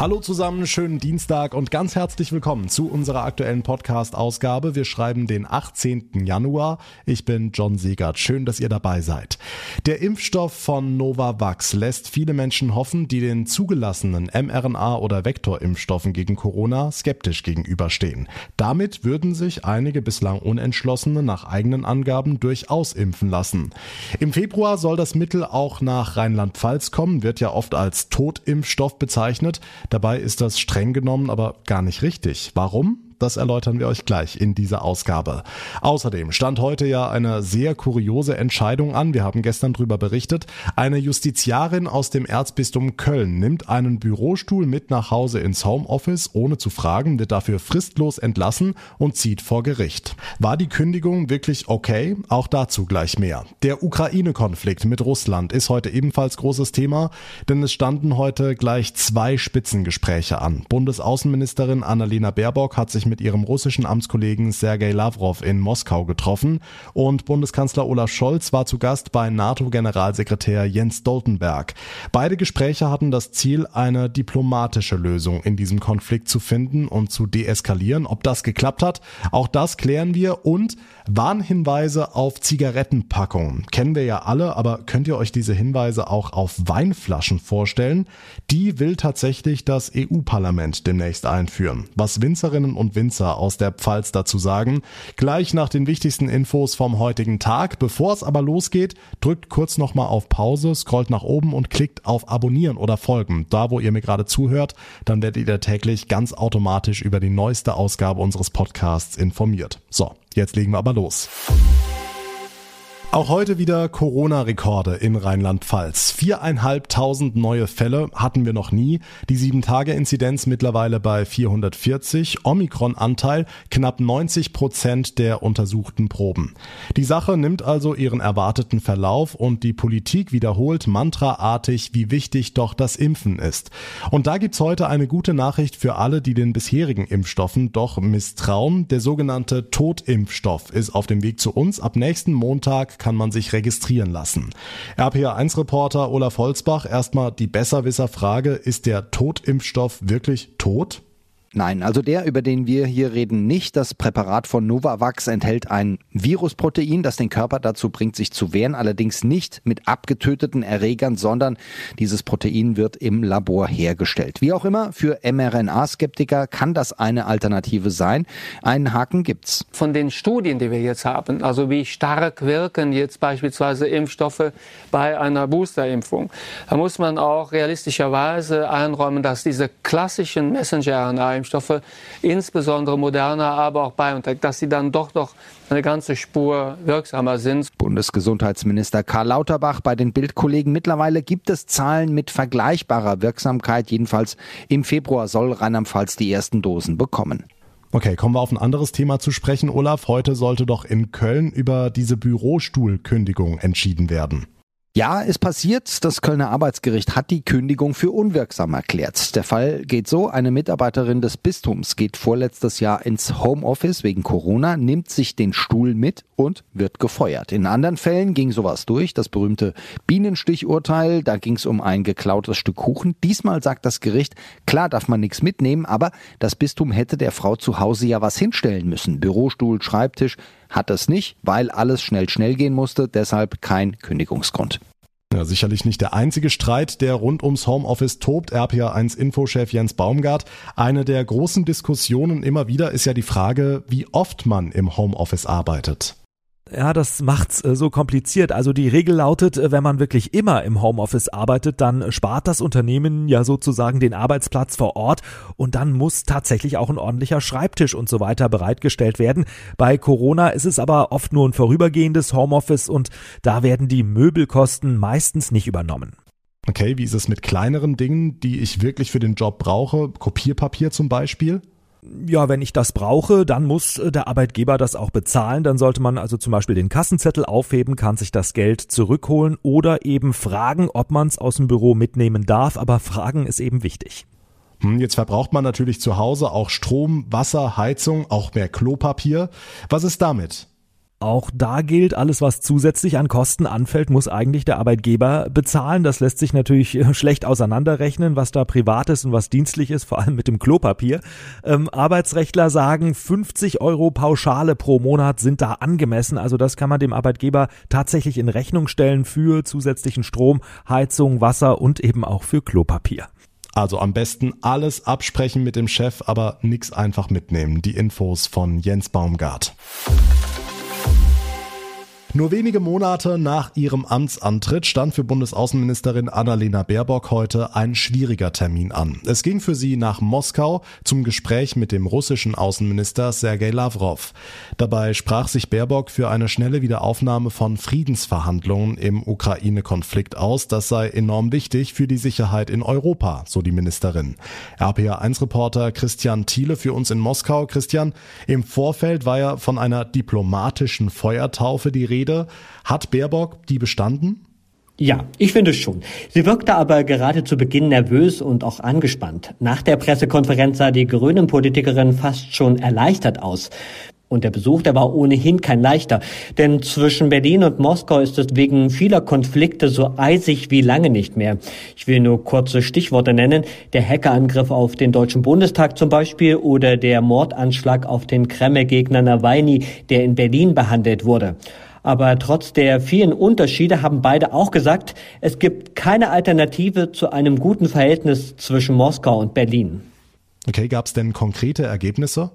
Hallo zusammen, schönen Dienstag und ganz herzlich willkommen zu unserer aktuellen Podcast-Ausgabe. Wir schreiben den 18. Januar. Ich bin John Siegert. Schön, dass ihr dabei seid. Der Impfstoff von Novavax lässt viele Menschen hoffen, die den zugelassenen mRNA- oder Vektorimpfstoffen gegen Corona skeptisch gegenüberstehen. Damit würden sich einige bislang Unentschlossene nach eigenen Angaben durchaus impfen lassen. Im Februar soll das Mittel auch nach Rheinland-Pfalz kommen, wird ja oft als Totimpfstoff bezeichnet. Dabei ist das streng genommen aber gar nicht richtig. Warum? Das erläutern wir euch gleich in dieser Ausgabe. Außerdem stand heute ja eine sehr kuriose Entscheidung an. Wir haben gestern darüber berichtet. Eine Justiziarin aus dem Erzbistum Köln nimmt einen Bürostuhl mit nach Hause ins Homeoffice, ohne zu fragen, wird dafür fristlos entlassen und zieht vor Gericht. War die Kündigung wirklich okay? Auch dazu gleich mehr. Der Ukraine-Konflikt mit Russland ist heute ebenfalls großes Thema, denn es standen heute gleich zwei Spitzengespräche an. Bundesaußenministerin Annalena Baerbock hat sich mit ihrem russischen Amtskollegen Sergei Lavrov in Moskau getroffen und Bundeskanzler Olaf Scholz war zu Gast bei NATO-Generalsekretär Jens Stoltenberg. Beide Gespräche hatten das Ziel, eine diplomatische Lösung in diesem Konflikt zu finden und zu deeskalieren. Ob das geklappt hat, auch das klären wir und Warnhinweise auf Zigarettenpackungen. Kennen wir ja alle, aber könnt ihr euch diese Hinweise auch auf Weinflaschen vorstellen? Die will tatsächlich das EU-Parlament demnächst einführen. Was Winzerinnen und Winzer aus der Pfalz dazu sagen. Gleich nach den wichtigsten Infos vom heutigen Tag. Bevor es aber losgeht, drückt kurz nochmal auf Pause, scrollt nach oben und klickt auf Abonnieren oder Folgen. Da, wo ihr mir gerade zuhört, dann werdet ihr täglich ganz automatisch über die neueste Ausgabe unseres Podcasts informiert. So, jetzt legen wir aber los. Auch heute wieder Corona-Rekorde in Rheinland-Pfalz. Viereinhalbtausend neue Fälle hatten wir noch nie. Die 7-Tage-Inzidenz mittlerweile bei 440. Omikron-Anteil knapp 90 Prozent der untersuchten Proben. Die Sache nimmt also ihren erwarteten Verlauf und die Politik wiederholt mantraartig, wie wichtig doch das Impfen ist. Und da gibt's heute eine gute Nachricht für alle, die den bisherigen Impfstoffen doch misstrauen. Der sogenannte Totimpfstoff ist auf dem Weg zu uns. Ab nächsten Montag kann man sich registrieren lassen. RPA1-Reporter Olaf Holzbach, erstmal die Besserwisser-Frage, ist der Totimpfstoff wirklich tot? Nein, also der, über den wir hier reden, nicht. Das Präparat von Novavax enthält ein Virusprotein, das den Körper dazu bringt, sich zu wehren, allerdings nicht mit abgetöteten Erregern, sondern dieses Protein wird im Labor hergestellt. Wie auch immer, für mRNA-Skeptiker kann das eine Alternative sein. Einen Haken gibt's. Von den Studien, die wir jetzt haben, also wie stark wirken jetzt beispielsweise Impfstoffe bei einer Boosterimpfung, da muss man auch realistischerweise einräumen, dass diese klassischen Messenger-RNA Impfstoffe, insbesondere Moderna, aber auch BioNTech, dass sie dann doch noch eine ganze Spur wirksamer sind. Bundesgesundheitsminister Karl Lauterbach bei den Bildkollegen. Mittlerweile gibt es Zahlen mit vergleichbarer Wirksamkeit. Jedenfalls im Februar soll Rheinland-Pfalz die ersten Dosen bekommen. Okay, kommen wir auf ein anderes Thema zu sprechen. Olaf, heute sollte doch in Köln über diese Bürostuhlkündigung entschieden werden. Ja, es passiert. Das Kölner Arbeitsgericht hat die Kündigung für unwirksam erklärt. Der Fall geht so. Eine Mitarbeiterin des Bistums geht vorletztes Jahr ins Homeoffice wegen Corona, nimmt sich den Stuhl mit und wird gefeuert. In anderen Fällen ging sowas durch. Das berühmte Bienenstichurteil. Da ging es um ein geklautes Stück Kuchen. Diesmal sagt das Gericht, klar darf man nichts mitnehmen, aber das Bistum hätte der Frau zu Hause ja was hinstellen müssen. Bürostuhl, Schreibtisch hat es nicht, weil alles schnell schnell gehen musste. Deshalb kein Kündigungsgrund. Ja, sicherlich nicht der einzige Streit, der rund ums Homeoffice tobt. RPA1 Infochef Jens Baumgart. Eine der großen Diskussionen immer wieder ist ja die Frage, wie oft man im Homeoffice arbeitet. Ja, das macht's äh, so kompliziert. Also die Regel lautet, äh, wenn man wirklich immer im Homeoffice arbeitet, dann spart das Unternehmen ja sozusagen den Arbeitsplatz vor Ort und dann muss tatsächlich auch ein ordentlicher Schreibtisch und so weiter bereitgestellt werden. Bei Corona ist es aber oft nur ein vorübergehendes Homeoffice und da werden die Möbelkosten meistens nicht übernommen. Okay, wie ist es mit kleineren Dingen, die ich wirklich für den Job brauche? Kopierpapier zum Beispiel? Ja, wenn ich das brauche, dann muss äh, der Arbeitgeber das auch bezahlen. Dann sollte man also zum Beispiel den Kassenzettel aufheben, kann sich das Geld zurückholen oder eben fragen, ob man es aus dem Büro mitnehmen darf. Aber fragen ist eben wichtig. Hm, jetzt verbraucht man natürlich zu Hause auch Strom, Wasser, Heizung, auch mehr Klopapier. Was ist damit? Auch da gilt, alles was zusätzlich an Kosten anfällt, muss eigentlich der Arbeitgeber bezahlen. Das lässt sich natürlich äh, schlecht auseinanderrechnen, was da privat ist und was dienstlich ist, vor allem mit dem Klopapier. Ähm, Arbeitsrechtler sagen, 50 Euro Pauschale pro Monat sind da angemessen. Also das kann man dem Arbeitgeber tatsächlich in Rechnung stellen für zusätzlichen Strom, Heizung, Wasser und eben auch für Klopapier. Also am besten alles absprechen mit dem Chef, aber nichts einfach mitnehmen. Die Infos von Jens Baumgart. Nur wenige Monate nach ihrem Amtsantritt stand für Bundesaußenministerin Annalena Baerbock heute ein schwieriger Termin an. Es ging für sie nach Moskau zum Gespräch mit dem russischen Außenminister Sergei Lavrov. Dabei sprach sich Baerbock für eine schnelle Wiederaufnahme von Friedensverhandlungen im Ukraine-Konflikt aus. Das sei enorm wichtig für die Sicherheit in Europa, so die Ministerin. RPA1-Reporter Christian Thiele für uns in Moskau. Christian, im Vorfeld war ja von einer diplomatischen Feuertaufe die Rede Rede. Hat Baerbock die bestanden? Ja, ich finde schon. Sie wirkte aber gerade zu Beginn nervös und auch angespannt. Nach der Pressekonferenz sah die Grünen-Politikerin fast schon erleichtert aus. Und der Besuch, der war ohnehin kein leichter. Denn zwischen Berlin und Moskau ist es wegen vieler Konflikte so eisig wie lange nicht mehr. Ich will nur kurze Stichworte nennen. Der Hackerangriff auf den Deutschen Bundestag zum Beispiel oder der Mordanschlag auf den Kreml-Gegner Nawalny, der in Berlin behandelt wurde. Aber trotz der vielen Unterschiede haben beide auch gesagt, es gibt keine Alternative zu einem guten Verhältnis zwischen Moskau und Berlin. Okay, gab es denn konkrete Ergebnisse?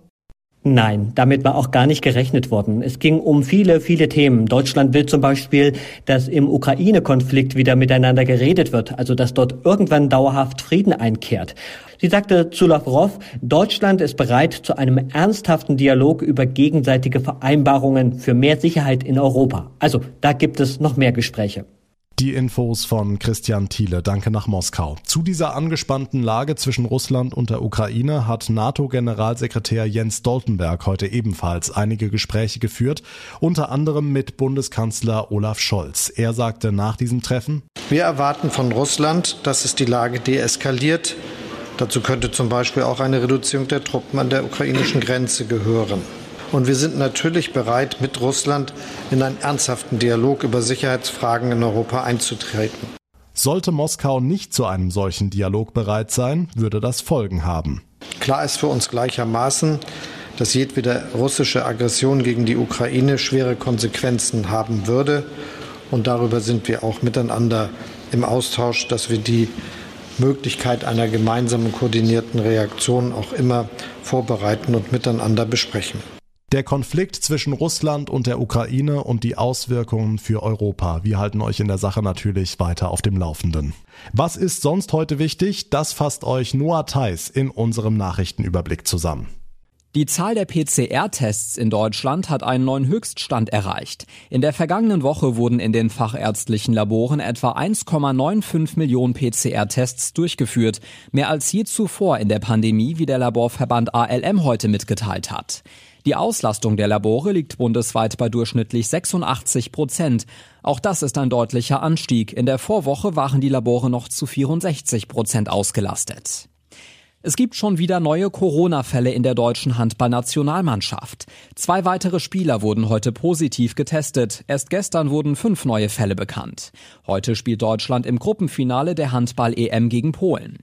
Nein, damit war auch gar nicht gerechnet worden. Es ging um viele, viele Themen. Deutschland will zum Beispiel, dass im Ukraine-Konflikt wieder miteinander geredet wird, also dass dort irgendwann dauerhaft Frieden einkehrt. Sie sagte zu Lavrov, Deutschland ist bereit zu einem ernsthaften Dialog über gegenseitige Vereinbarungen für mehr Sicherheit in Europa. Also da gibt es noch mehr Gespräche. Die Infos von Christian Thiele. Danke nach Moskau. Zu dieser angespannten Lage zwischen Russland und der Ukraine hat NATO-Generalsekretär Jens Stoltenberg heute ebenfalls einige Gespräche geführt, unter anderem mit Bundeskanzler Olaf Scholz. Er sagte nach diesem Treffen, Wir erwarten von Russland, dass es die Lage deeskaliert. Dazu könnte zum Beispiel auch eine Reduzierung der Truppen an der ukrainischen Grenze gehören. Und wir sind natürlich bereit, mit Russland in einen ernsthaften Dialog über Sicherheitsfragen in Europa einzutreten. Sollte Moskau nicht zu einem solchen Dialog bereit sein, würde das Folgen haben. Klar ist für uns gleichermaßen, dass jedwede russische Aggression gegen die Ukraine schwere Konsequenzen haben würde. Und darüber sind wir auch miteinander im Austausch, dass wir die Möglichkeit einer gemeinsamen koordinierten Reaktion auch immer vorbereiten und miteinander besprechen. Der Konflikt zwischen Russland und der Ukraine und die Auswirkungen für Europa. Wir halten euch in der Sache natürlich weiter auf dem Laufenden. Was ist sonst heute wichtig? Das fasst euch Noah Theis in unserem Nachrichtenüberblick zusammen. Die Zahl der PCR-Tests in Deutschland hat einen neuen Höchststand erreicht. In der vergangenen Woche wurden in den fachärztlichen Laboren etwa 1,95 Millionen PCR-Tests durchgeführt, mehr als je zuvor in der Pandemie, wie der Laborverband ALM heute mitgeteilt hat. Die Auslastung der Labore liegt bundesweit bei durchschnittlich 86 Prozent. Auch das ist ein deutlicher Anstieg. In der Vorwoche waren die Labore noch zu 64 Prozent ausgelastet. Es gibt schon wieder neue Corona-Fälle in der deutschen Handballnationalmannschaft. Zwei weitere Spieler wurden heute positiv getestet. Erst gestern wurden fünf neue Fälle bekannt. Heute spielt Deutschland im Gruppenfinale der Handball-EM gegen Polen.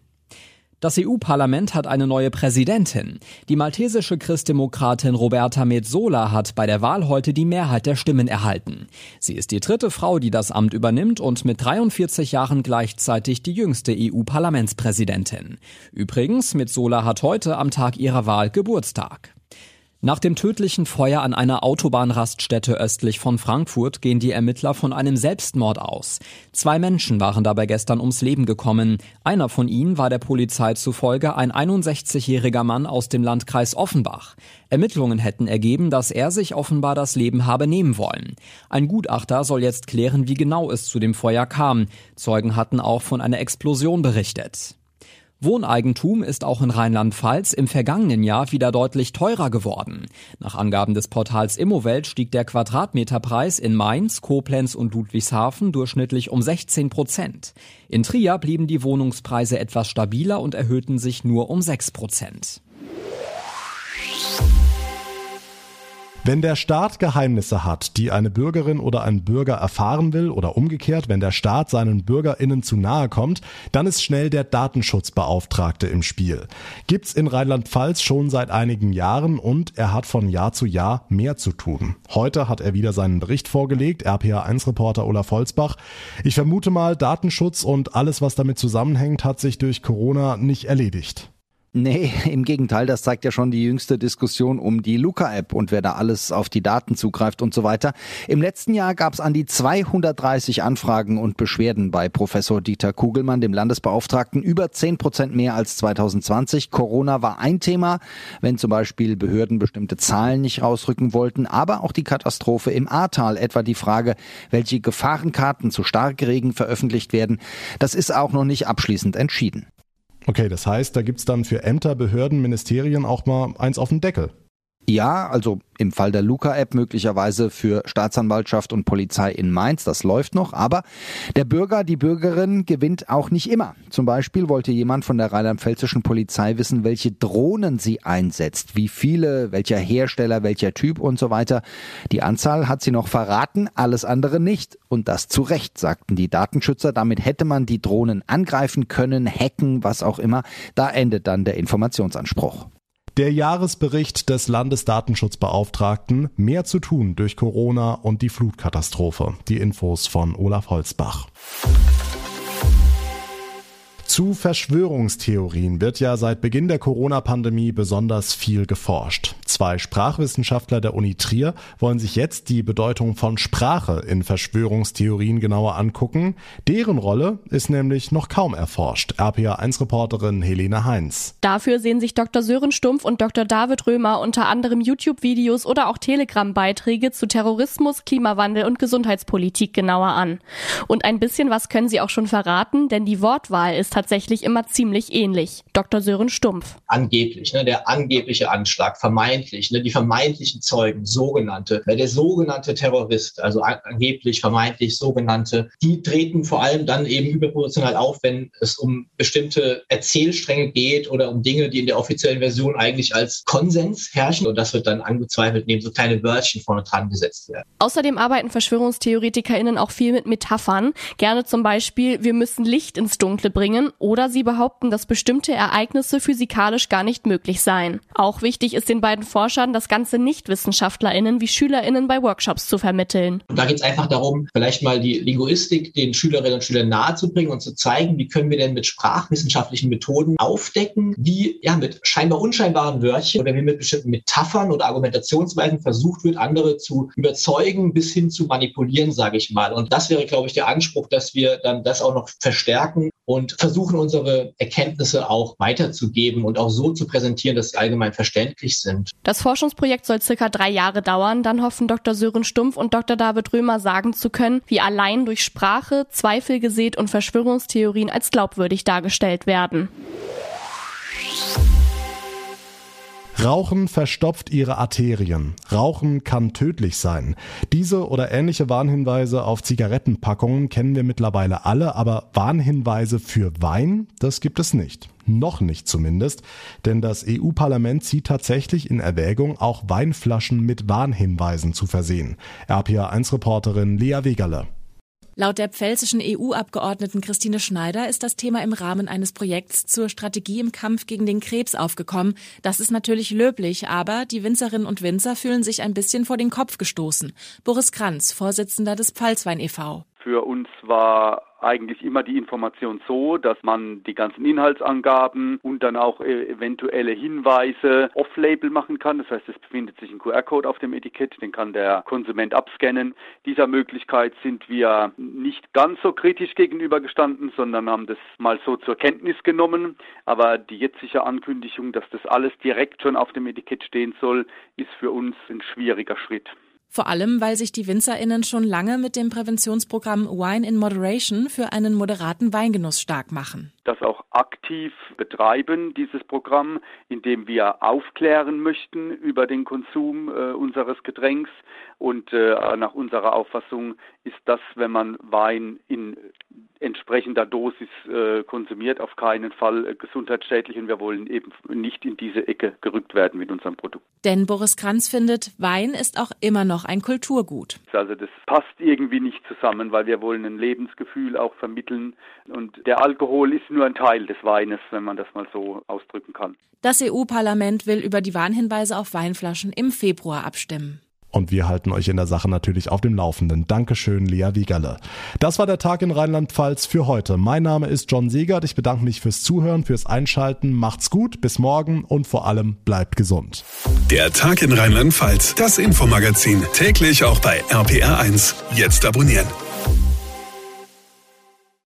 Das EU-Parlament hat eine neue Präsidentin. Die maltesische Christdemokratin Roberta Metsola hat bei der Wahl heute die Mehrheit der Stimmen erhalten. Sie ist die dritte Frau, die das Amt übernimmt und mit 43 Jahren gleichzeitig die jüngste EU-Parlamentspräsidentin. Übrigens, Metsola hat heute am Tag ihrer Wahl Geburtstag. Nach dem tödlichen Feuer an einer Autobahnraststätte östlich von Frankfurt gehen die Ermittler von einem Selbstmord aus. Zwei Menschen waren dabei gestern ums Leben gekommen. Einer von ihnen war der Polizei zufolge ein 61-jähriger Mann aus dem Landkreis Offenbach. Ermittlungen hätten ergeben, dass er sich offenbar das Leben habe nehmen wollen. Ein Gutachter soll jetzt klären, wie genau es zu dem Feuer kam. Zeugen hatten auch von einer Explosion berichtet. Wohneigentum ist auch in Rheinland-Pfalz im vergangenen Jahr wieder deutlich teurer geworden. Nach Angaben des Portals Immowelt stieg der Quadratmeterpreis in Mainz, Koblenz und Ludwigshafen durchschnittlich um 16 Prozent. In Trier blieben die Wohnungspreise etwas stabiler und erhöhten sich nur um 6 Prozent. Wenn der Staat Geheimnisse hat, die eine Bürgerin oder ein Bürger erfahren will oder umgekehrt, wenn der Staat seinen Bürgerinnen zu nahe kommt, dann ist schnell der Datenschutzbeauftragte im Spiel. Gibt's in Rheinland-Pfalz schon seit einigen Jahren und er hat von Jahr zu Jahr mehr zu tun. Heute hat er wieder seinen Bericht vorgelegt, RPA1-Reporter Olaf Holzbach. Ich vermute mal, Datenschutz und alles, was damit zusammenhängt, hat sich durch Corona nicht erledigt. Nee, im Gegenteil, das zeigt ja schon die jüngste Diskussion um die Luca-App und wer da alles auf die Daten zugreift und so weiter. Im letzten Jahr gab es an die 230 Anfragen und Beschwerden bei Professor Dieter Kugelmann, dem Landesbeauftragten, über 10 Prozent mehr als 2020. Corona war ein Thema, wenn zum Beispiel Behörden bestimmte Zahlen nicht rausrücken wollten, aber auch die Katastrophe im Ahrtal, etwa die Frage, welche Gefahrenkarten zu Starkregen veröffentlicht werden. Das ist auch noch nicht abschließend entschieden. Okay, das heißt, da gibt's dann für Ämter, Behörden, Ministerien auch mal eins auf den Deckel. Ja, also im Fall der Luca-App möglicherweise für Staatsanwaltschaft und Polizei in Mainz, das läuft noch, aber der Bürger, die Bürgerin gewinnt auch nicht immer. Zum Beispiel wollte jemand von der rheinland-pfälzischen Polizei wissen, welche Drohnen sie einsetzt, wie viele, welcher Hersteller, welcher Typ und so weiter. Die Anzahl hat sie noch verraten, alles andere nicht. Und das zu Recht, sagten die Datenschützer. Damit hätte man die Drohnen angreifen können, hacken, was auch immer. Da endet dann der Informationsanspruch. Der Jahresbericht des Landesdatenschutzbeauftragten Mehr zu tun durch Corona und die Flutkatastrophe. Die Infos von Olaf Holzbach. Zu Verschwörungstheorien wird ja seit Beginn der Corona-Pandemie besonders viel geforscht. Zwei Sprachwissenschaftler der Uni Trier wollen sich jetzt die Bedeutung von Sprache in Verschwörungstheorien genauer angucken. Deren Rolle ist nämlich noch kaum erforscht. RPA1-Reporterin Helene Heinz. Dafür sehen sich Dr. Sören Stumpf und Dr. David Römer unter anderem YouTube-Videos oder auch Telegram-Beiträge zu Terrorismus, Klimawandel und Gesundheitspolitik genauer an. Und ein bisschen was können sie auch schon verraten, denn die Wortwahl ist tatsächlich immer ziemlich ähnlich. Dr. Sören Stumpf. Angeblich, ne, der angebliche Anschlag, vermeintlich, ne, die vermeintlichen Zeugen, sogenannte, der sogenannte Terrorist, also angeblich, vermeintlich sogenannte, die treten vor allem dann eben überproportional auf, wenn es um bestimmte Erzählstränge geht oder um Dinge, die in der offiziellen Version eigentlich als Konsens herrschen. Und das wird dann angezweifelt, indem so kleine Wörtchen vorne dran gesetzt werden. Außerdem arbeiten VerschwörungstheoretikerInnen auch viel mit Metaphern. Gerne zum Beispiel, wir müssen Licht ins Dunkle bringen oder sie behaupten, dass bestimmte Ereignisse physikalisch gar nicht möglich seien. Auch wichtig ist den beiden Forschern, das Ganze Nicht-WissenschaftlerInnen wie SchülerInnen bei Workshops zu vermitteln. da geht es einfach darum, vielleicht mal die Linguistik den Schülerinnen und Schülern nahezubringen und zu zeigen, wie können wir denn mit sprachwissenschaftlichen Methoden aufdecken, wie ja mit scheinbar unscheinbaren Wörtchen oder wie mit bestimmten Metaphern oder Argumentationsweisen versucht wird, andere zu überzeugen bis hin zu manipulieren, sage ich mal. Und das wäre, glaube ich, der Anspruch, dass wir dann das auch noch verstärken und versuchen unsere Erkenntnisse auch weiterzugeben und auch so zu präsentieren, dass sie allgemein verständlich sind. Das Forschungsprojekt soll circa drei Jahre dauern. Dann hoffen Dr. Sören Stumpf und Dr. David Römer sagen zu können, wie allein durch Sprache Zweifel gesät und Verschwörungstheorien als glaubwürdig dargestellt werden. Rauchen verstopft ihre Arterien. Rauchen kann tödlich sein. Diese oder ähnliche Warnhinweise auf Zigarettenpackungen kennen wir mittlerweile alle, aber Warnhinweise für Wein, das gibt es nicht. Noch nicht zumindest, denn das EU-Parlament zieht tatsächlich in Erwägung, auch Weinflaschen mit Warnhinweisen zu versehen. RPA1-Reporterin Lea Wegerle. Laut der pfälzischen EU-Abgeordneten Christine Schneider ist das Thema im Rahmen eines Projekts zur Strategie im Kampf gegen den Krebs aufgekommen. Das ist natürlich löblich, aber die Winzerinnen und Winzer fühlen sich ein bisschen vor den Kopf gestoßen. Boris Kranz, Vorsitzender des Pfalzwein e.V. Für uns war eigentlich immer die Information so, dass man die ganzen Inhaltsangaben und dann auch äh, eventuelle Hinweise off-label machen kann. Das heißt, es befindet sich ein QR-Code auf dem Etikett, den kann der Konsument abscannen. Dieser Möglichkeit sind wir nicht ganz so kritisch gegenübergestanden, sondern haben das mal so zur Kenntnis genommen. Aber die jetzige Ankündigung, dass das alles direkt schon auf dem Etikett stehen soll, ist für uns ein schwieriger Schritt. Vor allem, weil sich die WinzerInnen schon lange mit dem Präventionsprogramm Wine in Moderation für einen moderaten Weingenuss stark machen. das auch aktiv betreiben, dieses Programm, indem wir aufklären möchten über den Konsum äh, unseres Getränks. Und äh, nach unserer Auffassung ist das, wenn man Wein in entsprechender Dosis äh, konsumiert, auf keinen Fall äh, gesundheitsschädlich und wir wollen eben nicht in diese Ecke gerückt werden mit unserem Produkt. Denn Boris Kranz findet, Wein ist auch immer noch ein Kulturgut. Also das passt irgendwie nicht zusammen, weil wir wollen ein Lebensgefühl auch vermitteln und der Alkohol ist nur ein Teil des Weines, wenn man das mal so ausdrücken kann. Das EU-Parlament will über die Warnhinweise auf Weinflaschen im Februar abstimmen. Und wir halten euch in der Sache natürlich auf dem Laufenden. Dankeschön, Lea Wiegerle. Das war der Tag in Rheinland-Pfalz für heute. Mein Name ist John Siegert. Ich bedanke mich fürs Zuhören, fürs Einschalten. Macht's gut, bis morgen und vor allem bleibt gesund. Der Tag in Rheinland-Pfalz, das Infomagazin, täglich auch bei RPR1. Jetzt abonnieren.